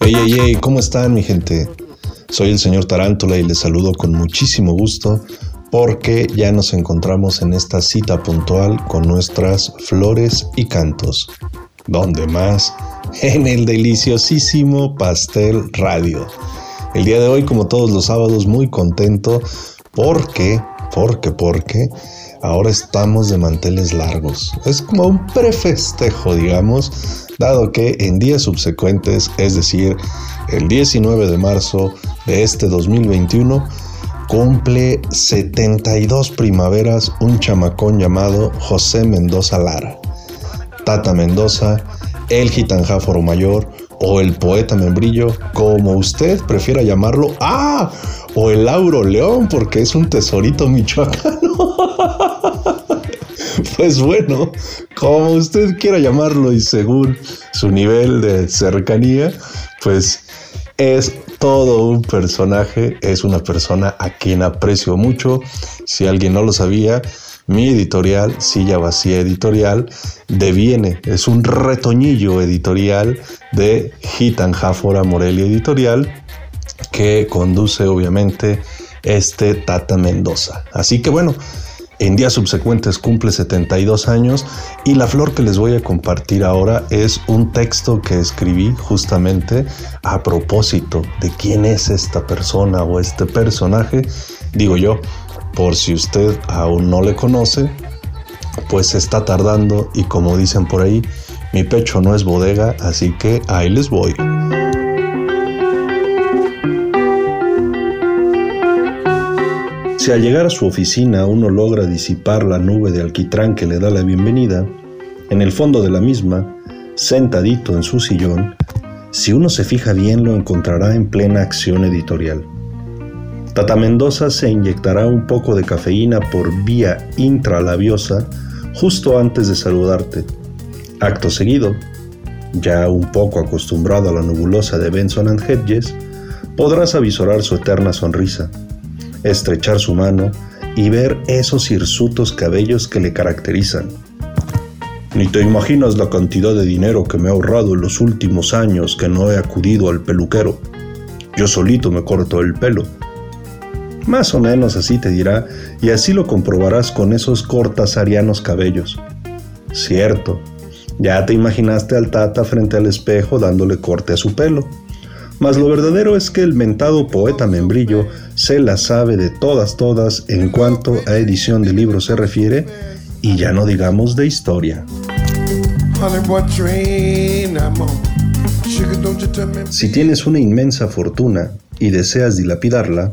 Hey, hey, hey, ¿cómo están mi gente? Soy el señor Tarántula y les saludo con muchísimo gusto porque ya nos encontramos en esta cita puntual con nuestras flores y cantos. ¿Dónde más? En el deliciosísimo Pastel Radio. El día de hoy, como todos los sábados, muy contento porque, porque, porque ahora estamos de manteles largos. Es como un prefestejo, digamos, dado que en días subsecuentes, es decir, el 19 de marzo de este 2021, cumple 72 primaveras un chamacón llamado José Mendoza Lara. Tata Mendoza, el gitanjáforo mayor o el poeta membrillo, como usted prefiera llamarlo. ¡Ah! O el Lauro León, porque es un tesorito michoacano. Pues bueno, como usted quiera llamarlo y según su nivel de cercanía, pues es todo un personaje, es una persona a quien aprecio mucho. Si alguien no lo sabía, mi editorial, Silla Vacía Editorial, deviene, es un retoñillo editorial de Gitan Jafora Morelia Editorial, que conduce obviamente este Tata Mendoza. Así que bueno, en días subsecuentes cumple 72 años y la flor que les voy a compartir ahora es un texto que escribí justamente a propósito de quién es esta persona o este personaje, digo yo, por si usted aún no le conoce, pues está tardando y como dicen por ahí, mi pecho no es bodega, así que ahí les voy. Si al llegar a su oficina uno logra disipar la nube de alquitrán que le da la bienvenida, en el fondo de la misma, sentadito en su sillón, si uno se fija bien lo encontrará en plena acción editorial. Tata Mendoza se inyectará un poco de cafeína por vía intralabiosa justo antes de saludarte. Acto seguido, ya un poco acostumbrado a la nebulosa de Benson and Hedges, podrás avisorar su eterna sonrisa estrechar su mano y ver esos hirsutos cabellos que le caracterizan. Ni te imaginas la cantidad de dinero que me he ahorrado en los últimos años que no he acudido al peluquero. Yo solito me corto el pelo. Más o menos así te dirá, y así lo comprobarás con esos cortasarianos cabellos. Cierto, ya te imaginaste al tata frente al espejo dándole corte a su pelo. Mas lo verdadero es que el mentado poeta membrillo se la sabe de todas todas en cuanto a edición de libros se refiere y ya no digamos de historia. Si tienes una inmensa fortuna y deseas dilapidarla,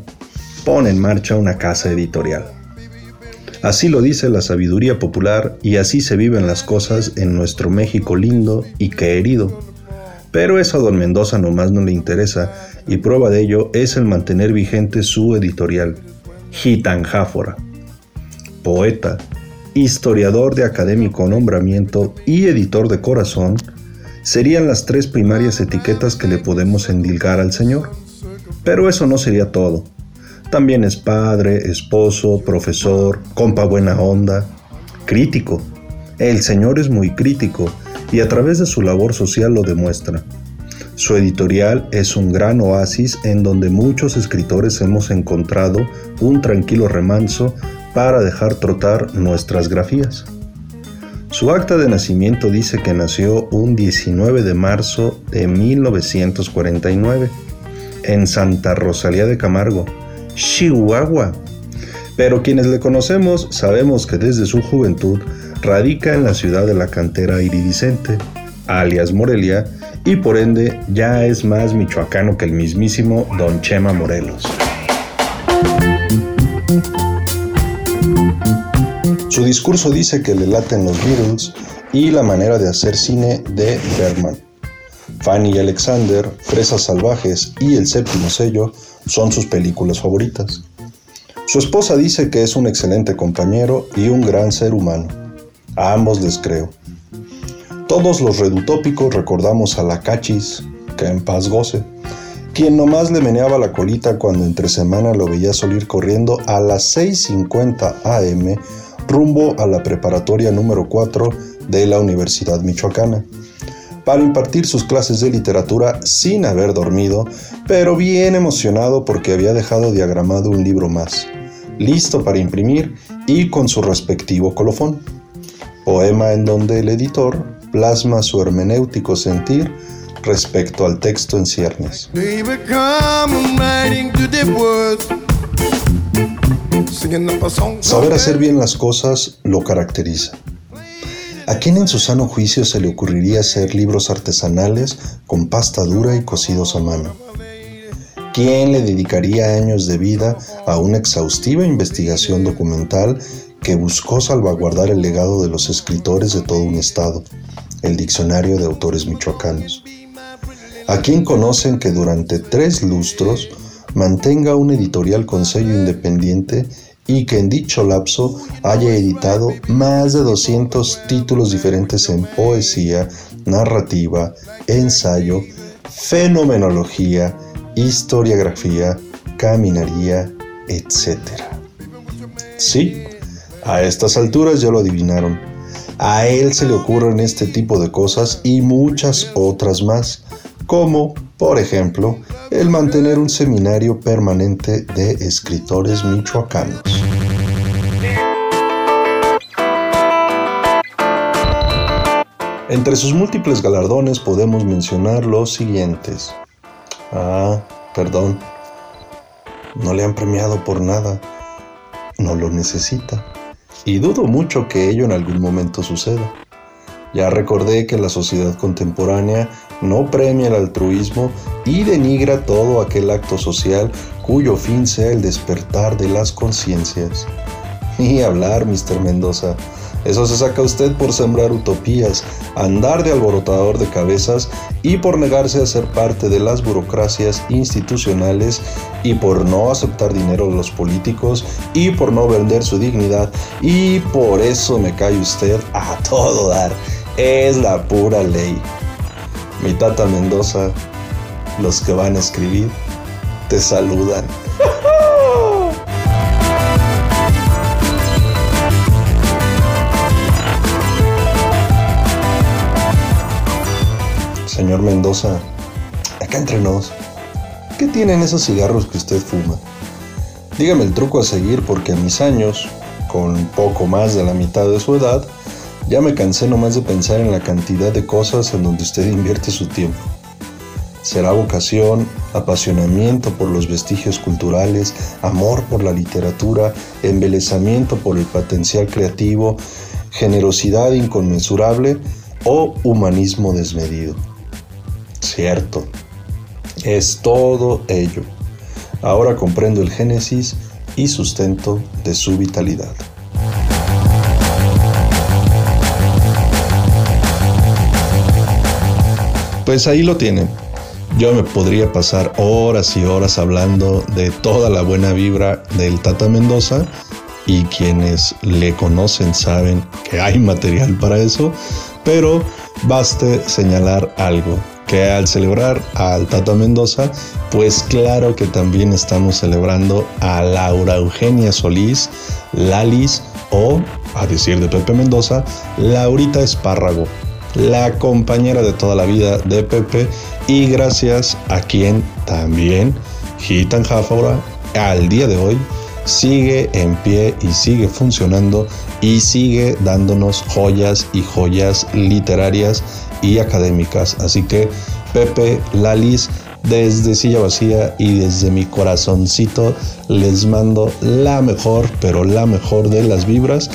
pon en marcha una casa editorial. Así lo dice la sabiduría popular y así se viven las cosas en nuestro México lindo y querido pero eso a don Mendoza nomás no le interesa, y prueba de ello es el mantener vigente su editorial, Gitanjáfora. Poeta, historiador de académico nombramiento y editor de corazón, serían las tres primarias etiquetas que le podemos endilgar al señor. Pero eso no sería todo. También es padre, esposo, profesor, compa buena onda, crítico. El señor es muy crítico y a través de su labor social lo demuestra. Su editorial es un gran oasis en donde muchos escritores hemos encontrado un tranquilo remanso para dejar trotar nuestras grafías. Su acta de nacimiento dice que nació un 19 de marzo de 1949 en Santa Rosalía de Camargo, Chihuahua. Pero quienes le conocemos sabemos que desde su juventud radica en la ciudad de la cantera iridiscente, alias Morelia, y por ende ya es más michoacano que el mismísimo Don Chema Morelos. Su discurso dice que le laten los Beatles y la manera de hacer cine de Berman. Fanny y Alexander, Fresas Salvajes y El Séptimo Sello son sus películas favoritas. Su esposa dice que es un excelente compañero y un gran ser humano. A ambos les creo. Todos los redutópicos recordamos a la cachis, que en paz goce, quien nomás le meneaba la colita cuando entre semana lo veía salir corriendo a las 6.50 am rumbo a la preparatoria número 4 de la Universidad Michoacana, para impartir sus clases de literatura sin haber dormido, pero bien emocionado porque había dejado diagramado un libro más, listo para imprimir y con su respectivo colofón. Poema en donde el editor plasma su hermenéutico sentir respecto al texto en ciernes. Saber hacer bien las cosas lo caracteriza. ¿A quién en su sano juicio se le ocurriría hacer libros artesanales con pasta dura y cocidos a mano? ¿Quién le dedicaría años de vida a una exhaustiva investigación documental que buscó salvaguardar el legado de los escritores de todo un estado, el Diccionario de Autores Michoacanos? ¿A quién conocen que durante tres lustros mantenga un editorial con sello independiente y que en dicho lapso haya editado más de 200 títulos diferentes en poesía, narrativa, ensayo, fenomenología, historiografía, caminaría, etc. Sí, a estas alturas ya lo adivinaron. A él se le ocurren este tipo de cosas y muchas otras más, como, por ejemplo, el mantener un seminario permanente de escritores michoacanos. Entre sus múltiples galardones podemos mencionar los siguientes. Ah, perdón. No le han premiado por nada. No lo necesita. Y dudo mucho que ello en algún momento suceda. Ya recordé que la sociedad contemporánea no premia el altruismo y denigra todo aquel acto social cuyo fin sea el despertar de las conciencias. Y hablar, Mr. Mendoza, eso se saca usted por sembrar utopías, andar de alborotador de cabezas y por negarse a ser parte de las burocracias institucionales y por no aceptar dinero de los políticos y por no vender su dignidad y por eso me cae usted a todo dar. Es la pura ley. Mi tata Mendoza, los que van a escribir, te saludan. Señor Mendoza, acá entre nos, ¿qué tienen esos cigarros que usted fuma? Dígame el truco a seguir porque a mis años, con poco más de la mitad de su edad, ya me cansé nomás de pensar en la cantidad de cosas en donde usted invierte su tiempo. Será vocación, apasionamiento por los vestigios culturales, amor por la literatura, embelezamiento por el potencial creativo, generosidad inconmensurable o humanismo desmedido. Cierto, es todo ello. Ahora comprendo el génesis y sustento de su vitalidad. Pues ahí lo tienen. Yo me podría pasar horas y horas hablando de toda la buena vibra del Tata Mendoza y quienes le conocen saben que hay material para eso, pero baste señalar algo que al celebrar al Tata Mendoza, pues claro que también estamos celebrando a Laura Eugenia Solís, Lalis o, a decir de Pepe Mendoza, Laurita Espárrago, la compañera de toda la vida de Pepe y gracias a quien también Gitan Jafora al día de hoy sigue en pie y sigue funcionando y sigue dándonos joyas y joyas literarias y académicas. Así que Pepe, Lalis, desde Silla Vacía y desde mi corazoncito les mando la mejor, pero la mejor de las vibras.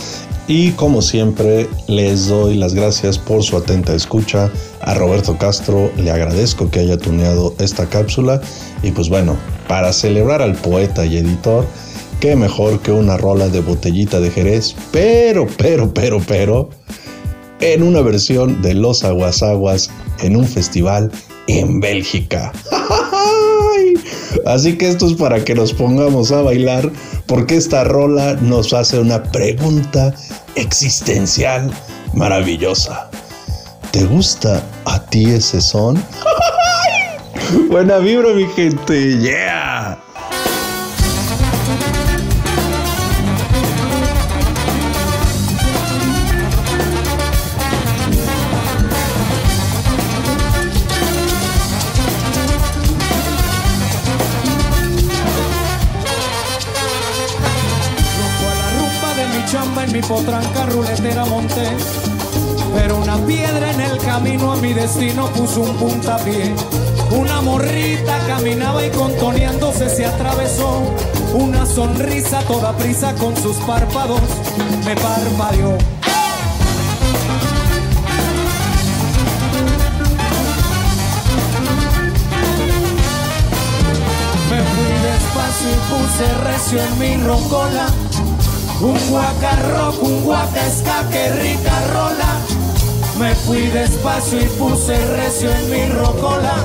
Y como siempre, les doy las gracias por su atenta escucha. A Roberto Castro le agradezco que haya tuneado esta cápsula. Y pues bueno, para celebrar al poeta y editor, qué mejor que una rola de botellita de Jerez. Pero, pero, pero, pero en una versión de Los Aguasaguas en un festival en Bélgica. Así que esto es para que nos pongamos a bailar, porque esta rola nos hace una pregunta existencial maravillosa. ¿Te gusta a ti ese son? Buena vibra, mi gente. Yeah. Potranca ruletera monté. Pero una piedra en el camino a mi destino puso un puntapié. Una morrita caminaba y contoneándose se atravesó. Una sonrisa toda prisa con sus párpados me parpadeó. Me fui despacio y puse recio en mi rocola. Un guacarro, un guacasca, que rica rola. Me fui despacio y puse recio en mi rocola.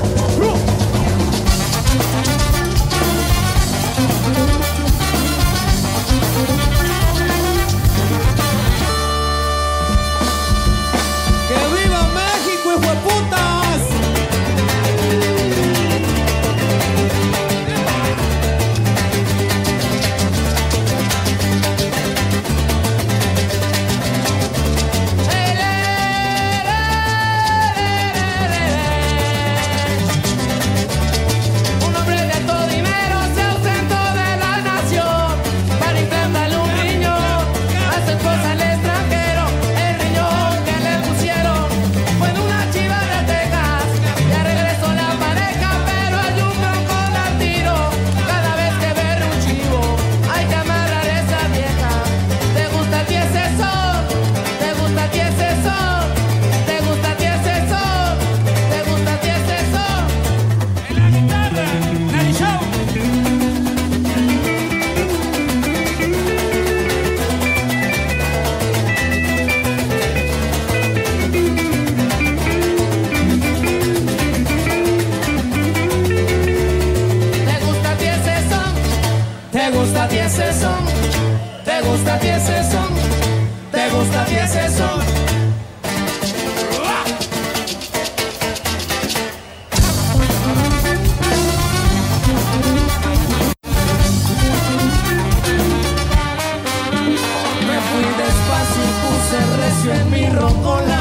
en mi rocola.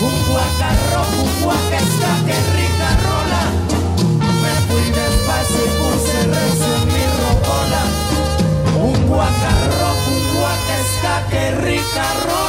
Un guacarro, un guaca, que rica rola. Me fui despacio y puse recio en mi rocola. Un guacarro, un guaca, esta que rica rola.